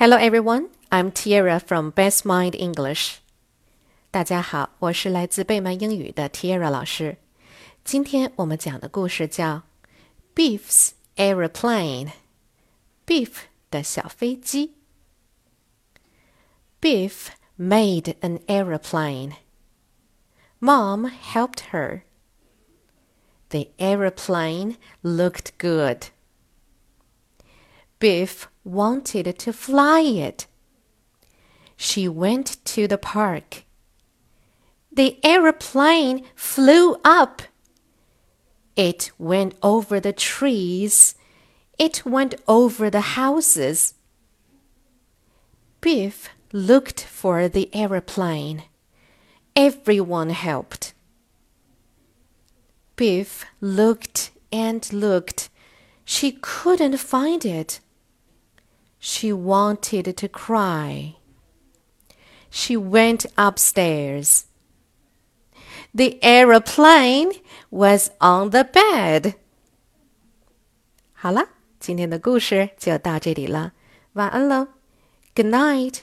Hello everyone, I'm Tierra from Best Mind English. 大家好，我是来自贝曼英语的 Tierra 老师。今天我们讲的故事叫《Biff's Aeroplane》，Biff 的小飞机。Biff made an aeroplane. Mom helped her. The aeroplane looked good. Biff wanted to fly it. She went to the park. The aeroplane flew up. It went over the trees. It went over the houses. Biff looked for the aeroplane. Everyone helped. Biff looked and looked. She couldn't find it. She wanted to cry. She went upstairs. The aeroplane was on the bed. 好了，今天的故事就到这里了，晚安喽，Good night.